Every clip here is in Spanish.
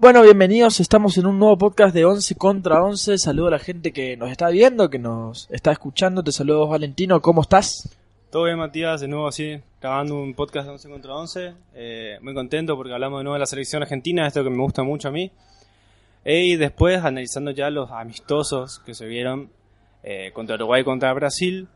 Bueno, bienvenidos, estamos en un nuevo podcast de 11 contra 11. Saludo a la gente que nos está viendo, que nos está escuchando. Te saludo Valentino, ¿cómo estás? Todo bien Matías, de nuevo así, grabando un podcast de 11 contra 11. Eh, muy contento porque hablamos de nuevo de la selección argentina, esto que me gusta mucho a mí. Eh, y después analizando ya los amistosos que se vieron eh, contra Uruguay y contra Brasil.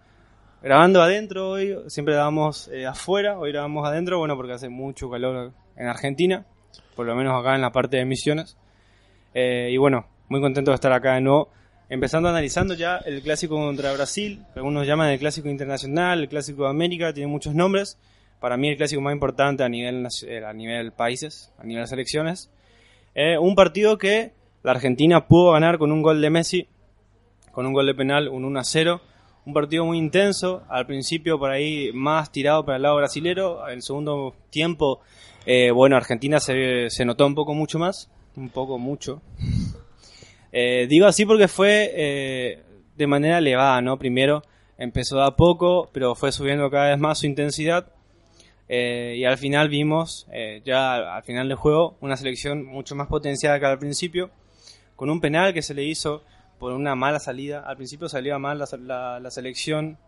Grabando adentro hoy, siempre grabamos afuera, hoy grabamos adentro, bueno porque hace mucho calor en Argentina por lo menos acá en la parte de misiones. Eh, y bueno, muy contento de estar acá de nuevo. Empezando analizando ya el clásico contra Brasil, algunos llaman el clásico internacional, el clásico de América, tiene muchos nombres. Para mí el clásico más importante a nivel, eh, a nivel países, a nivel selecciones. Eh, un partido que la Argentina pudo ganar con un gol de Messi, con un gol de penal, un 1 a 0. Un partido muy intenso, al principio por ahí más tirado para el lado brasilero, el segundo tiempo eh, bueno, Argentina se, se, notó un poco mucho más, un poco mucho. Eh, digo así porque fue eh, de manera elevada, ¿no? Primero empezó a poco, pero fue subiendo cada vez más su intensidad. y al final vimos, ya al final del juego, una selección mucho más potenciada que al principio, con un penal que se le hizo por una mala salida. Al principio salía mal la, la, la selección,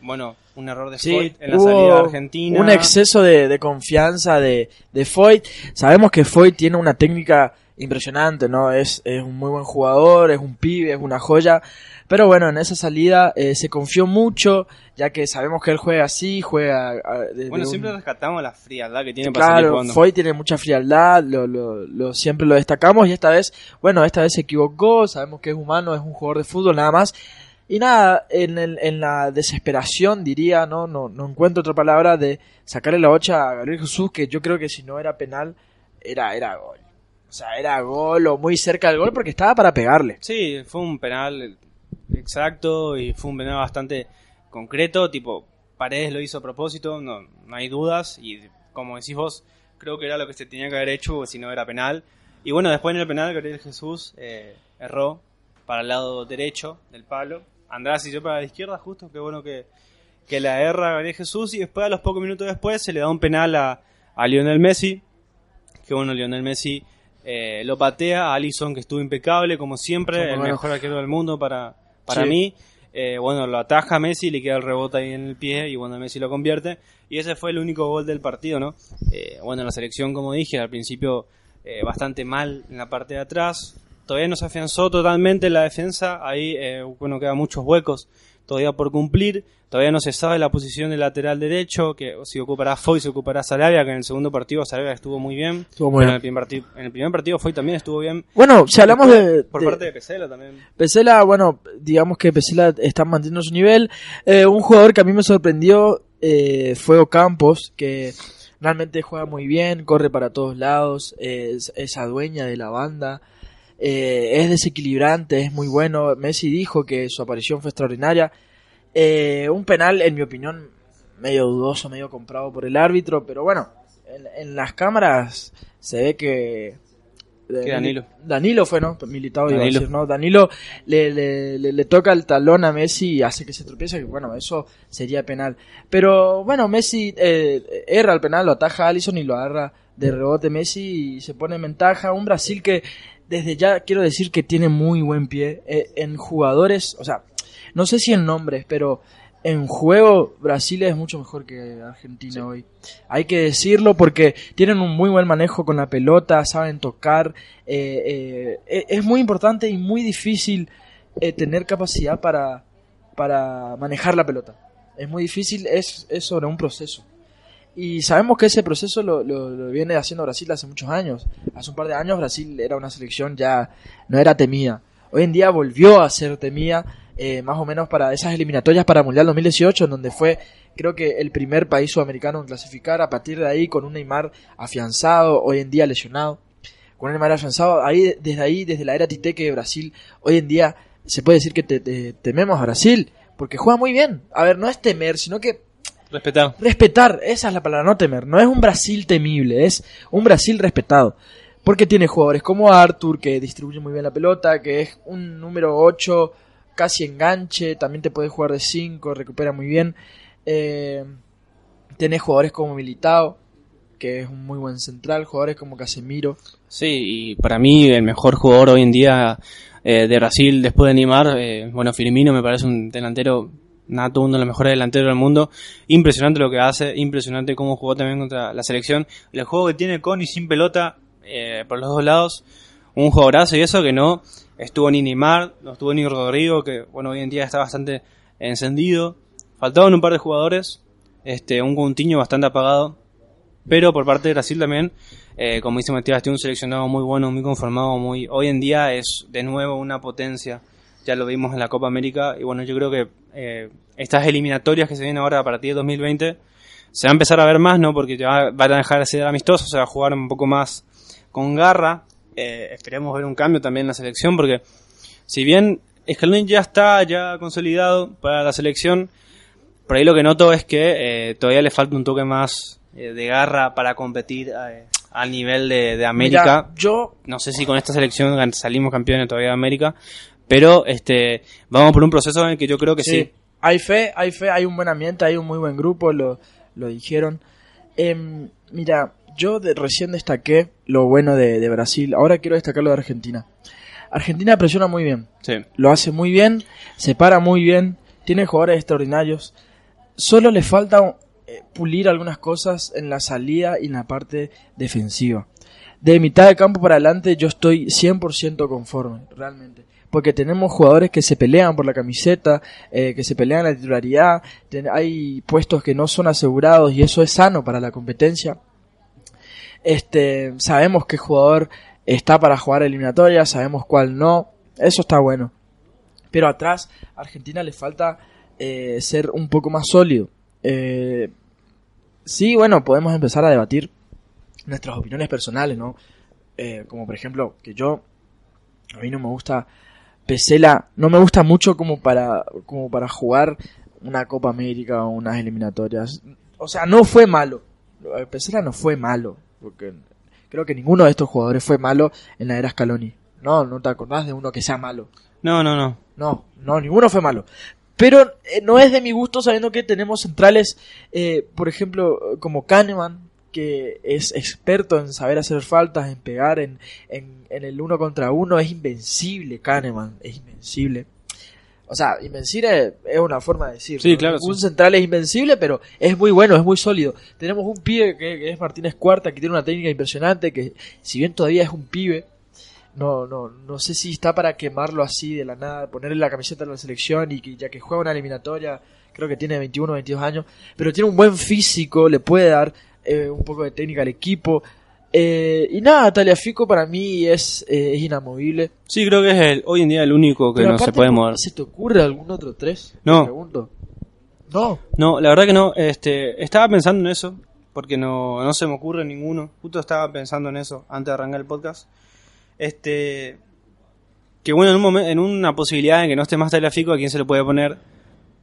bueno, un error de Foyt en la salida argentina. Un exceso de, confianza de, de Foyt. Sabemos que Foyt tiene una técnica impresionante, ¿no? Es, es un muy buen jugador, es un pibe, es una joya. Pero bueno, en esa salida eh, se confió mucho, ya que sabemos que él juega así, juega... bueno, siempre rescatamos la frialdad que tiene para claro, salir Foy tiene mucha frialdad, lo, lo, lo, siempre lo destacamos y esta vez, bueno, esta vez se equivocó, sabemos que es humano, es un jugador de fútbol nada más, y nada, en, el, en la desesperación diría, ¿no? ¿no? No encuentro otra palabra de sacarle la ocha a Gabriel Jesús, que yo creo que si no era penal, era, era gol. O sea, era gol o muy cerca del gol porque estaba para pegarle. Sí, fue un penal exacto y fue un penal bastante concreto, tipo, Paredes lo hizo a propósito, no, no hay dudas, y como decís vos, creo que era lo que se tenía que haber hecho si no era penal. Y bueno, después en el penal Gabriel Jesús eh, erró para el lado derecho del palo András y yo para la izquierda, justo, qué bueno que, que la erra Gabriel Jesús y después a los pocos minutos después se le da un penal a, a Lionel Messi, que bueno, Lionel Messi eh, lo patea a Alisson que estuvo impecable como siempre, el mejor arquero del mundo para, para mí. Eh, bueno, lo ataja a Messi, le queda el rebote ahí en el pie y bueno, Messi lo convierte. Y ese fue el único gol del partido, ¿no? Eh, bueno, la selección, como dije, al principio bastante mal en la parte de atrás, todavía no se afianzó totalmente la defensa, ahí eh, bueno, quedan muchos huecos todavía por cumplir, todavía no se sabe la posición del lateral derecho, que si ocupará Foy, se ocupará Sarabia, que en el segundo partido Sarabia estuvo muy bien, estuvo muy bien. En, el primer partido, en el primer partido Foy también estuvo bien. Bueno, si hablamos de... Por parte de Pesela también. Pesela, bueno, digamos que Pesela está manteniendo su nivel, eh, un jugador que a mí me sorprendió eh, fue Ocampos, que realmente juega muy bien, corre para todos lados, es esa dueña de la banda, eh, es desequilibrante, es muy bueno. Messi dijo que su aparición fue extraordinaria. Eh, un penal, en mi opinión, medio dudoso, medio comprado por el árbitro, pero bueno, en, las cámaras se ve que... Danilo. Danilo fue, ¿no? Militado, iba a decir, ¿no? Danilo le, le, le, toca el talón a Messi y hace que se tropiece, que bueno, eso sería penal. Pero bueno, Messi eh, erra el penal, lo ataja a Allison y lo agarra de rebote Messi y se pone en ventaja. Un Brasil que desde ya quiero decir que tiene muy buen pie eh, en jugadores, o sea, no sé si en nombres, pero en juego Brasil es mucho mejor que Argentina hoy. Hay que decirlo porque tienen un muy buen manejo con la pelota, saben tocar. Eh, eh, es muy importante y muy difícil tener capacidad para, para manejar la pelota. Es muy difícil, es, es sobre un proceso. Y sabemos que ese proceso lo, viene haciendo Brasil hace muchos años. Hace un par de años Brasil era una selección ya no era temida. Hoy en día volvió a ser temida, eh, más o menos para esas eliminatorias para Mundial 2018, en donde fue creo que el primer país sudamericano en clasificar. A partir de ahí, con un Neymar afianzado, hoy en día lesionado, con un Neymar afianzado, ahí, desde ahí, desde la era Titeque de Brasil, hoy en día se puede decir que tememos a Brasil, porque juega muy bien. A ver, no es temer, sino que Respetar. Respetar, esa es la palabra, no temer. No es un Brasil temible, es un Brasil respetado. Porque tiene jugadores como Arthur, que distribuye muy bien la pelota, que es un número 8, casi enganche, también te puede jugar de 5, recupera muy bien. Eh, tenés jugadores como Militao, que es un muy buen central, jugadores como Casemiro. Sí, y para mí el mejor jugador hoy en día eh, de Brasil después de Neymar, eh, bueno, Firmino me parece un delantero nato, uno de los mejores delanteros del mundo. Impresionante lo que hace, impresionante cómo jugó también contra la selección. El juego que tiene con y sin pelota eh, por los dos lados, un jugadorazo y eso que no estuvo ni Neymar, no estuvo ni Rodrigo, que bueno, hoy en día está bastante encendido. Faltaban un par de jugadores, este, un Coutinho bastante apagado, pero por parte de Brasil también, eh, como dice Matías, tiene un seleccionado muy bueno, muy conformado, muy hoy en día es de nuevo una potencia. Ya lo vimos en la Copa América y bueno, yo creo que eh, estas eliminatorias que se vienen ahora a partir de 2020 se va a empezar a ver más, ¿no? Porque ya van a dejar de ser amistosos, se va a jugar un poco más con garra. Eh, esperemos ver un cambio también en la selección porque si bien Scaloni ya está ya consolidado para la selección, por ahí lo que noto es que todavía le falta un toque más eh, de garra para competir eh, al nivel de, América. yo no sé si con esta selección salimos campeones todavía de América, pero este vamos por un proceso en el que yo creo que sí. Hay fe, hay fe, hay un buen ambiente, hay un muy buen grupo, lo, lo dijeron. Em, mira, yo recién destaqué lo bueno de, Brasil, ahora quiero destacar lo de Argentina. Argentina presiona muy bien, lo hace muy bien, se para muy bien, tiene jugadores extraordinarios. Solo le falta eh, pulir algunas cosas en la salida y en la parte defensiva. De mitad de campo para adelante yo estoy 100% conforme, realmente. Porque tenemos jugadores que se pelean por la camiseta, eh, que se pelean la titularidad, hay puestos que no son asegurados y eso es sano para la competencia. Este, sabemos qué jugador está para jugar eliminatoria, sabemos cuál no, eso está bueno. Pero atrás, a Argentina le falta eh, ser un poco más sólido. Eh, sí, bueno, podemos empezar a debatir nuestras opiniones personales, ¿no? Eh, como por ejemplo, que yo, a mí no me gusta Pesela, no me gusta mucho como para, como para jugar una Copa América o unas eliminatorias. O sea, no fue malo. Pesela no fue malo, porque creo que ninguno de estos jugadores fue malo en la era Scaloni. No, no te acordás de uno que sea malo. No, no, no. No, no, ninguno fue malo. Pero eh, no es de mi gusto sabiendo que tenemos centrales, eh, por ejemplo, como Kahneman, que es experto en saber hacer faltas, en pegar en, en, el uno contra uno, es invencible Kahneman, es invencible. O sea, invencible es una forma de decir. Sí, claro. Un central es invencible, pero es muy bueno, es muy sólido. Tenemos un pibe que es Martínez Cuarta, que tiene una técnica impresionante, que si bien todavía es un pibe, no, no, no sé si está para quemarlo así de la nada, ponerle la camiseta de la selección y que ya que juega una eliminatoria, creo que tiene 21 o 22 años, pero tiene un buen físico, le puede dar eh, un poco de técnica al equipo. Eh, y nada, Taliafico para mí es, eh, es inamovible. Sí, creo que es el, hoy en día el único que no se puede mover. ¿Se te ocurre algún otro tres? No. No. No, la verdad que no. Este, estaba pensando en eso, porque no, no se me ocurre ninguno. Justo estaba pensando en eso antes de arrancar el podcast. Este. Que bueno, en, un en una posibilidad en que no esté más Tagliafico, ¿a quién se le puede poner?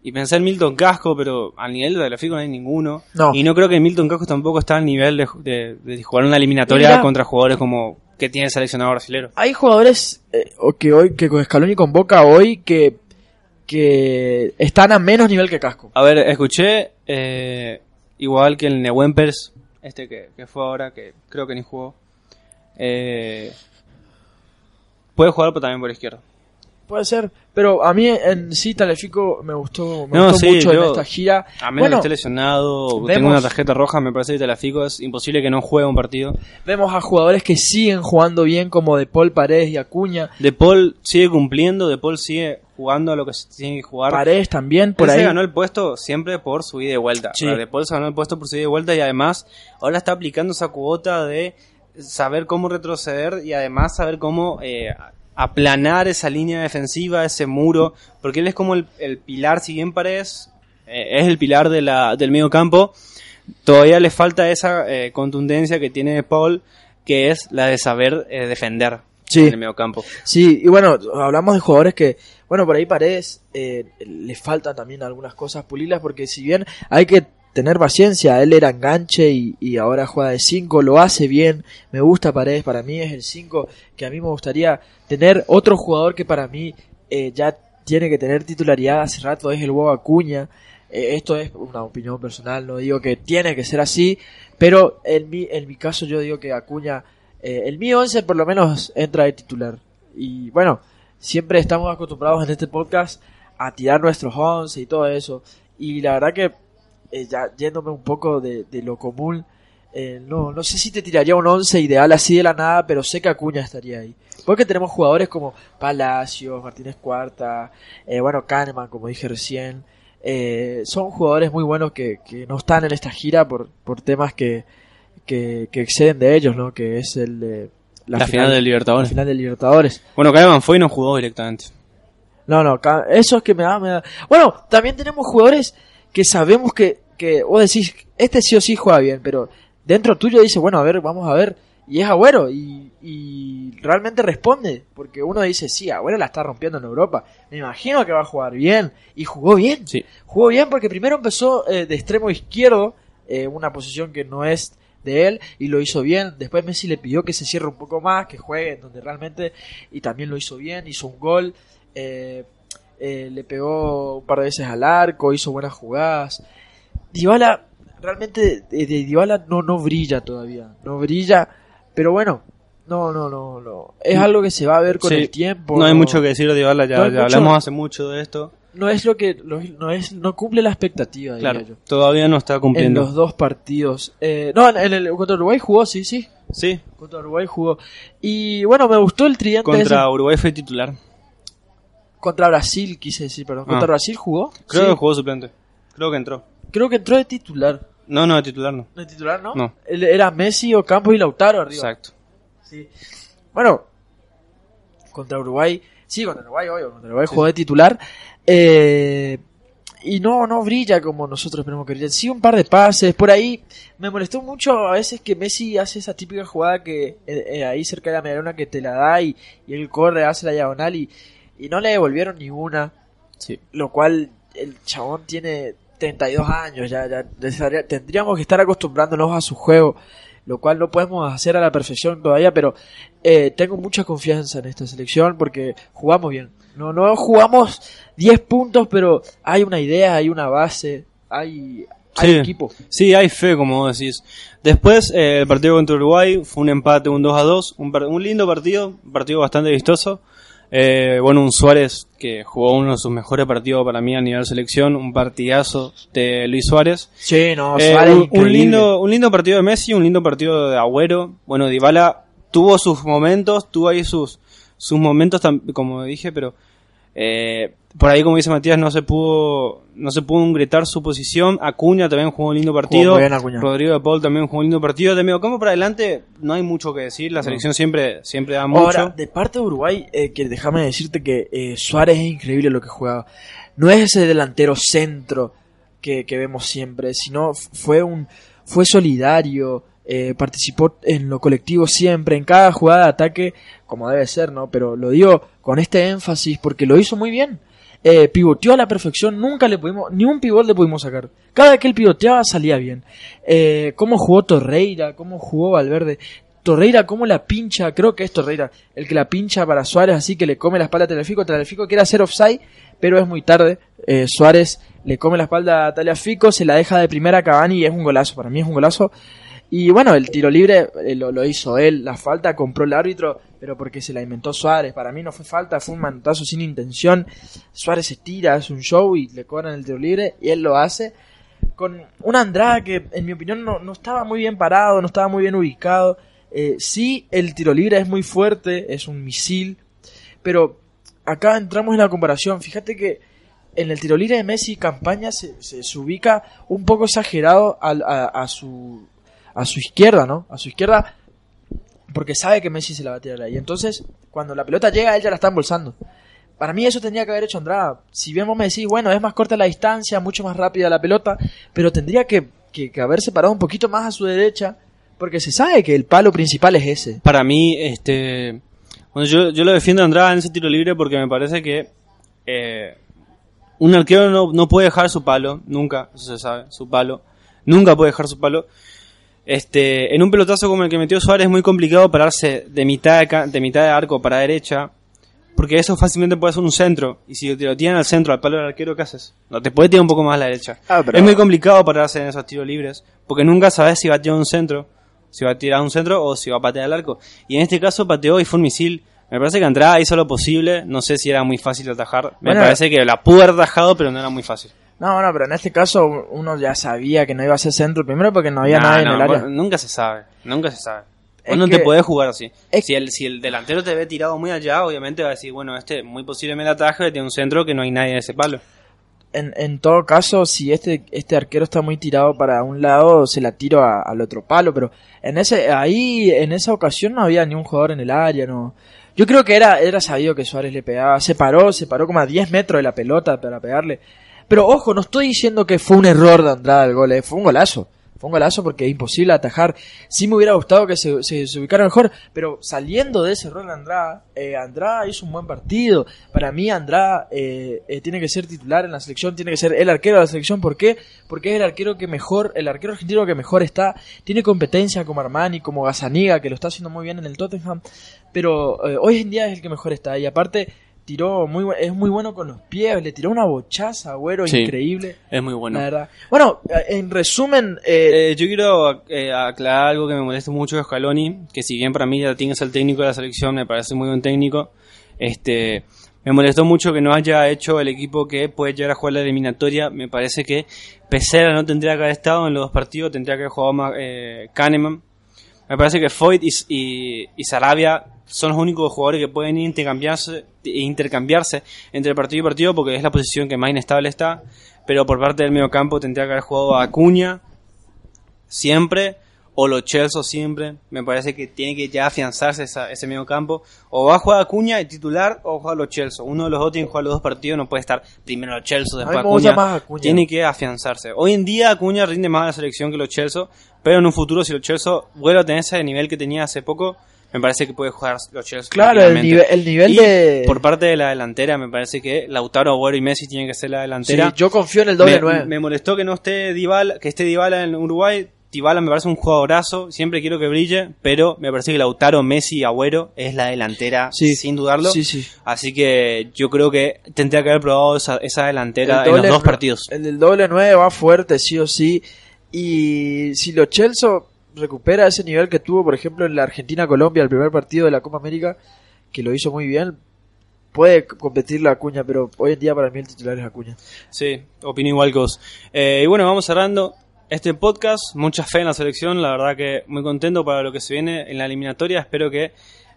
Y pensé en Milton Casco, pero al nivel de Tagliafico no hay ninguno. Y no creo que Milton Casco tampoco está al nivel de, jugar una eliminatoria contra jugadores como que tiene el seleccionado brasilero. Hay jugadores eh, que hoy que con Scaloni convoca hoy que que están a menos nivel que Casco. A ver, escuché eh, igual que el Neuempers, este que, que, fue ahora, que creo que ni jugó. Eh, Puede jugar pero también por izquierda. Puede ser, pero a mí en sí Talefico me gustó, me gustó mucho en esta gira. A menos que esté lesionado, tengo una tarjeta roja, me parece que Talefico es imposible que no juegue un partido. Vemos a jugadores que siguen jugando bien como De Paul, Paredes y Acuña. De Paul sigue cumpliendo, De Paul sigue jugando a lo que se tiene que jugar. Paredes también, por ahí. se ganó el puesto siempre por su ida y vuelta. de Paul se ganó el puesto por su ida y vuelta y además ahora está aplicando esa cuota de saber cómo retroceder y además saber cómo eh, aplanar esa línea defensiva, ese muro, porque él es como el, pilar, si bien Paredes eh, es el pilar de la, del medio campo, todavía le falta esa eh, contundencia que tiene Paul, que es la de saber eh, defender en el medio campo. Sí, y bueno, hablamos de jugadores que, bueno, por ahí Paredes le falta también algunas cosas pulirlas, porque si bien hay que tener paciencia. Él era enganche y, ahora juega de 5, lo hace bien. Me gusta Paredes, para mí es el 5 que a mí me gustaría tener. Otro jugador que para mí eh, ya tiene que tener titularidad hace rato es el Hugo Acuña. Eh, esto es una opinión personal, no digo que tiene que ser así, pero en mi, en mi caso yo digo que Acuña, eh, el mío 11 por lo menos entra de titular. Y bueno, siempre estamos acostumbrados en este podcast a tirar nuestros 11 y todo eso. Y la verdad que, eh, ya yéndome un poco de, lo común, eh, no, no sé si te tiraría un 11 ideal así de la nada, pero sé que Acuña estaría ahí. Porque tenemos jugadores como Palacios, Martínez Cuarta, eh, bueno, Kahneman, como dije recién. son jugadores muy buenos que, que, no están en esta gira por, por temas que, que, exceden de ellos, ¿no? Que es el de la, final, del Libertadores. La final del Libertadores. Bueno, Kahneman fue y no jugó directamente. No, no, eso es que me da, me da. Bueno, también tenemos jugadores que sabemos que, que vos decís, este sí o sí juega bien, pero dentro tuyo dice, bueno, a ver, vamos a ver, y es Agüero, y, y realmente responde, porque uno dice, sí, Agüero la está rompiendo en Europa, me imagino que va a jugar bien, y jugó bien, sí. jugó bien porque primero empezó eh, de extremo izquierdo, eh, una posición que no es de él y lo hizo bien. Después Messi le pidió que se cierre un poco más, que juegue donde realmente y también lo hizo bien, hizo un gol. Eh, eh, le pegó un par de veces al arco, hizo buenas jugadas. Dybala, realmente de, Dybala no, no brilla todavía, no brilla, pero bueno, no, no, no, no. Es algo que se va a ver con el tiempo. No, hay mucho que decir de Dybala, ya, hablamos hace mucho de esto. No es lo que no es no cumple la expectativa, claro, Todavía no está cumpliendo. En los dos partidos. Eh, no, en, el contra Uruguay jugó, sí, sí. Sí. Contra Uruguay jugó. Y bueno, me gustó el tridente. Contra Uruguay fue titular. Contra Brasil, quise decir, perdón. ¿Contra ah. Brasil jugó? Creo que jugó suplente. Creo que entró. Creo que entró de titular. No, no, de titular no. ¿De titular no? No. Era Messi, Campos y Lautaro arriba. Exacto. Sí. Bueno, contra Uruguay. Sí, contra Uruguay, obvio. Contra Uruguay jugó de titular. Eh, y no, no brilla como nosotros esperamos que brille. Sí, un par de pases. Por ahí me molestó mucho a veces que Messi hace esa típica jugada que eh, eh, ahí cerca de la mediana que te la da y, y él corre, hace la diagonal y y no le devolvieron ninguna. Sí. Lo cual el chabón tiene 32 años, ya, ya tendríamos que estar acostumbrándonos a su juego, lo cual no podemos hacer a la perfección todavía, pero eh, tengo mucha confianza en esta selección porque jugamos bien. No, no jugamos 10 puntos, pero hay una idea, hay una base, hay, hay equipo. Sí, hay fe, como decís. Después, eh, el partido contra Uruguay fue un empate, un 2 a 2, un, un lindo partido, un partido bastante vistoso. Eh, bueno, un Suárez que jugó uno de sus mejores partidos para mí a nivel selección, un partidazo de Luis Suárez. Sí, no, eh, Suárez un, lindo, un lindo partido de Messi, un lindo partido de Agüero. Bueno, Dybala tuvo sus momentos, tuvo ahí sus, sus momentos, como dije, pero eh, por ahí, como dice Matías, no se pudo no se pudo gritar su posición. Acuña también jugó un lindo partido. Rodrigo de Paul también jugó un lindo partido. De medio campo para adelante no hay mucho que decir. La selección siempre, siempre da mucho. Ahora, de parte de Uruguay, eh, que déjame decirte que eh, Suárez es increíble lo que juega. No es ese delantero centro que, que vemos siempre, sino fue un fue solidario. Eh, participó en lo colectivo siempre, en cada jugada de ataque, como debe ser, ¿no? Pero lo digo con este énfasis porque lo hizo muy bien. Eh, pivoteó a la perfección, nunca le pudimos, ni un pivot le pudimos sacar. Cada que él pivoteaba salía bien. Eh, cómo jugó Torreira, cómo jugó Valverde. Torreira, cómo la pincha, creo que es Torreira, el que la pincha para Suárez, así que le come la espalda a Telefico. Telefico quiere hacer offside, pero es muy tarde. Eh, Suárez le come la espalda a Taliafico, se la deja de primera a Cavani y es un golazo. Para mí es un golazo. Y bueno, el tiro libre eh, lo, hizo él, la falta compró el árbitro, pero porque se la inventó Suárez. Para mí no fue falta, fue un manotazo sin intención. Suárez se tira, hace un show y le cobran el tiro libre y él lo hace. Con una Andrada que en mi opinión no, estaba muy bien parado, no estaba muy bien ubicado. Eh, sí, el tiro libre es muy fuerte, es un misil, pero acá entramos en la comparación. Fíjate que en el tiro libre de Messi campaña se, se, ubica un poco exagerado a su a su izquierda, ¿no? A su izquierda, porque sabe que Messi se la va a tirar ahí. Entonces, cuando la pelota llega, él ya la está embolsando. Para mí eso tendría que haber hecho Andrada. Si bien vos me decís, bueno, es más corta la distancia, mucho más rápida la pelota, pero tendría que, que, haberse parado un poquito más a su derecha, porque se sabe que el palo principal es ese. Para mí, este... Bueno, yo, yo lo defiendo a Andrada en ese tiro libre porque me parece que eh, un arquero no, no puede dejar su palo, nunca, eso se sabe, su palo, nunca puede dejar su palo. Este, en un pelotazo como el que metió Suárez es muy complicado pararse de mitad de, de mitad de arco para derecha, Porque eso fácilmente puede ser un centro. Y si te lo tiran al centro, al palo del arquero, ¿qué haces? No, te puede tirar un poco más a la derecha. Ah, pero- Es muy complicado pararse en esos tiros libres. Porque nunca sabes si va a tirar un centro. Si va a tirar un centro o si va a patear al arco. Y en este caso pateó y fue un misil. Me parece que Andrada hizo lo posible. No sé si era muy fácil de atajar. Me Bueno. parece que la pudo haber atajado, pero no era muy fácil. No, bueno, pero en este caso uno ya sabía que no iba a ser centro. Primero porque no había nadie no, en el área. Nunca se sabe. Nunca se sabe. Vos no te podés jugar así. Si el, si el delantero te ve tirado muy allá, obviamente va a decir, bueno, este muy posible me la ataja y tiene un centro que no hay nadie en ese palo. En, en todo caso, si este, este arquero está muy tirado para un lado, se la tiro a- al otro palo. Pero en ese, ahí, en esa ocasión no había ni un jugador en el área, no. Yo creo que era, era sabido que Suárez le pegaba. Se paró, se paró como a 10 metros de la pelota para pegarle. Pero ojo, no estoy diciendo que fue un error de Andrada el gol, eh, fue un golazo. Fue un golazo porque es imposible atajar. Sí me hubiera gustado que se, se, ubicara mejor, pero saliendo de ese rol de Andrada, eh, Andrada hizo un buen partido. Para mí Andrada eh, eh, tiene que ser titular en la selección, tiene que ser el arquero de la selección. ¿Por qué? Porque es el arquero que mejor, el arquero argentino que mejor está. Tiene competencia como Armani, como Gazaniga, que lo está haciendo muy bien en el Tottenham. Pero eh, hoy en día es el que mejor está. Y aparte tiró muy es muy bueno con los pies, le tiró una bochaza, Agüero, Sí. increíble. Es muy bueno. La verdad. Bueno, eh, en resumen, eh, Eh, yo quiero eh, aclarar algo que me molesta mucho de Scaloni, que si bien para mí ya tiene que ser el técnico de la selección, me parece muy buen técnico, este me molestó mucho que no haya hecho el equipo que puede llegar a jugar la eliminatoria. Me parece que Pesera no tendría que haber estado en los dos partidos, tendría que haber jugado más eh, Kahneman. Me parece que Foyt y, y, y Sarabia son los únicos jugadores que pueden intercambiarse, intercambiarse entre partido y partido porque es la posición que más inestable está. Pero por parte del medio campo tendría que haber jugado a Acuña siempre o los Chelsea siempre. Me parece que tiene que ya afianzarse esa- ese medio campo. O va a jugar Acuña de titular o juega los Chelsea. Uno de los dos tiene que jugar los dos partidos. No puede estar primero los Chelsea, después Acuña. más Acuña. Tiene que afianzarse. Hoy en día Acuña rinde más a la selección que los Chelsea. Pero en un futuro, si los Chelsea vuelve a tener ese nivel que tenía hace poco, me parece que puede jugar los Chelsea. claro, el nivel, el nivel Y de... por parte de la delantera, me parece que Lautaro, Agüero y Messi tienen que ser la Sí, delantera. yo confío en el doble me, nueve. me molestó que no esté Dybala, que esté Dybala en Uruguay. Dybala me parece un jugadorazo, siempre quiero que brille, pero me parece que Lautaro, Messi y Agüero es la delantera, Sí. sin dudarlo. Sí, sí. Así que yo creo que tendría que haber probado esa, esa delantera El en los doble dos partidos. El del doble 9 va fuerte, sí o sí. Y si los Chelsea recupera ese nivel que tuvo, por ejemplo, en la Argentina-Colombia, el primer partido de la Copa América, que lo hizo muy bien, puede competir la Acuña, pero hoy en día para mí el titular es Acuña. Sí, opino igual que vos. Eh, y bueno, vamos cerrando este podcast. Mucha fe en la selección, la verdad que muy contento para lo que se viene en la eliminatoria. Espero que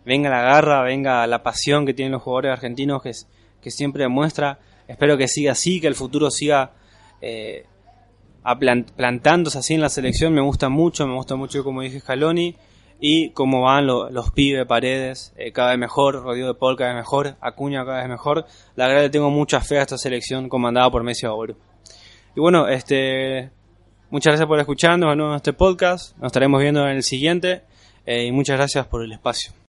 venga la garra, venga la pasión que tienen los jugadores argentinos que, que siempre demuestra. Espero que siga así, que el futuro siga eh, plantándose así en la selección. Me gusta mucho, me gusta mucho como dije Scaloni. Y cómo van lo- los pibes, paredes, eh, cada vez mejor, Rodrigo de Paul cada vez mejor, Acuña cada vez mejor. La verdad le tengo mucha fe a esta selección comandada por Messi Agüero. Y bueno, este, muchas gracias por escucharnos en este podcast. Nos estaremos viendo en el siguiente. eh, y muchas gracias por el espacio.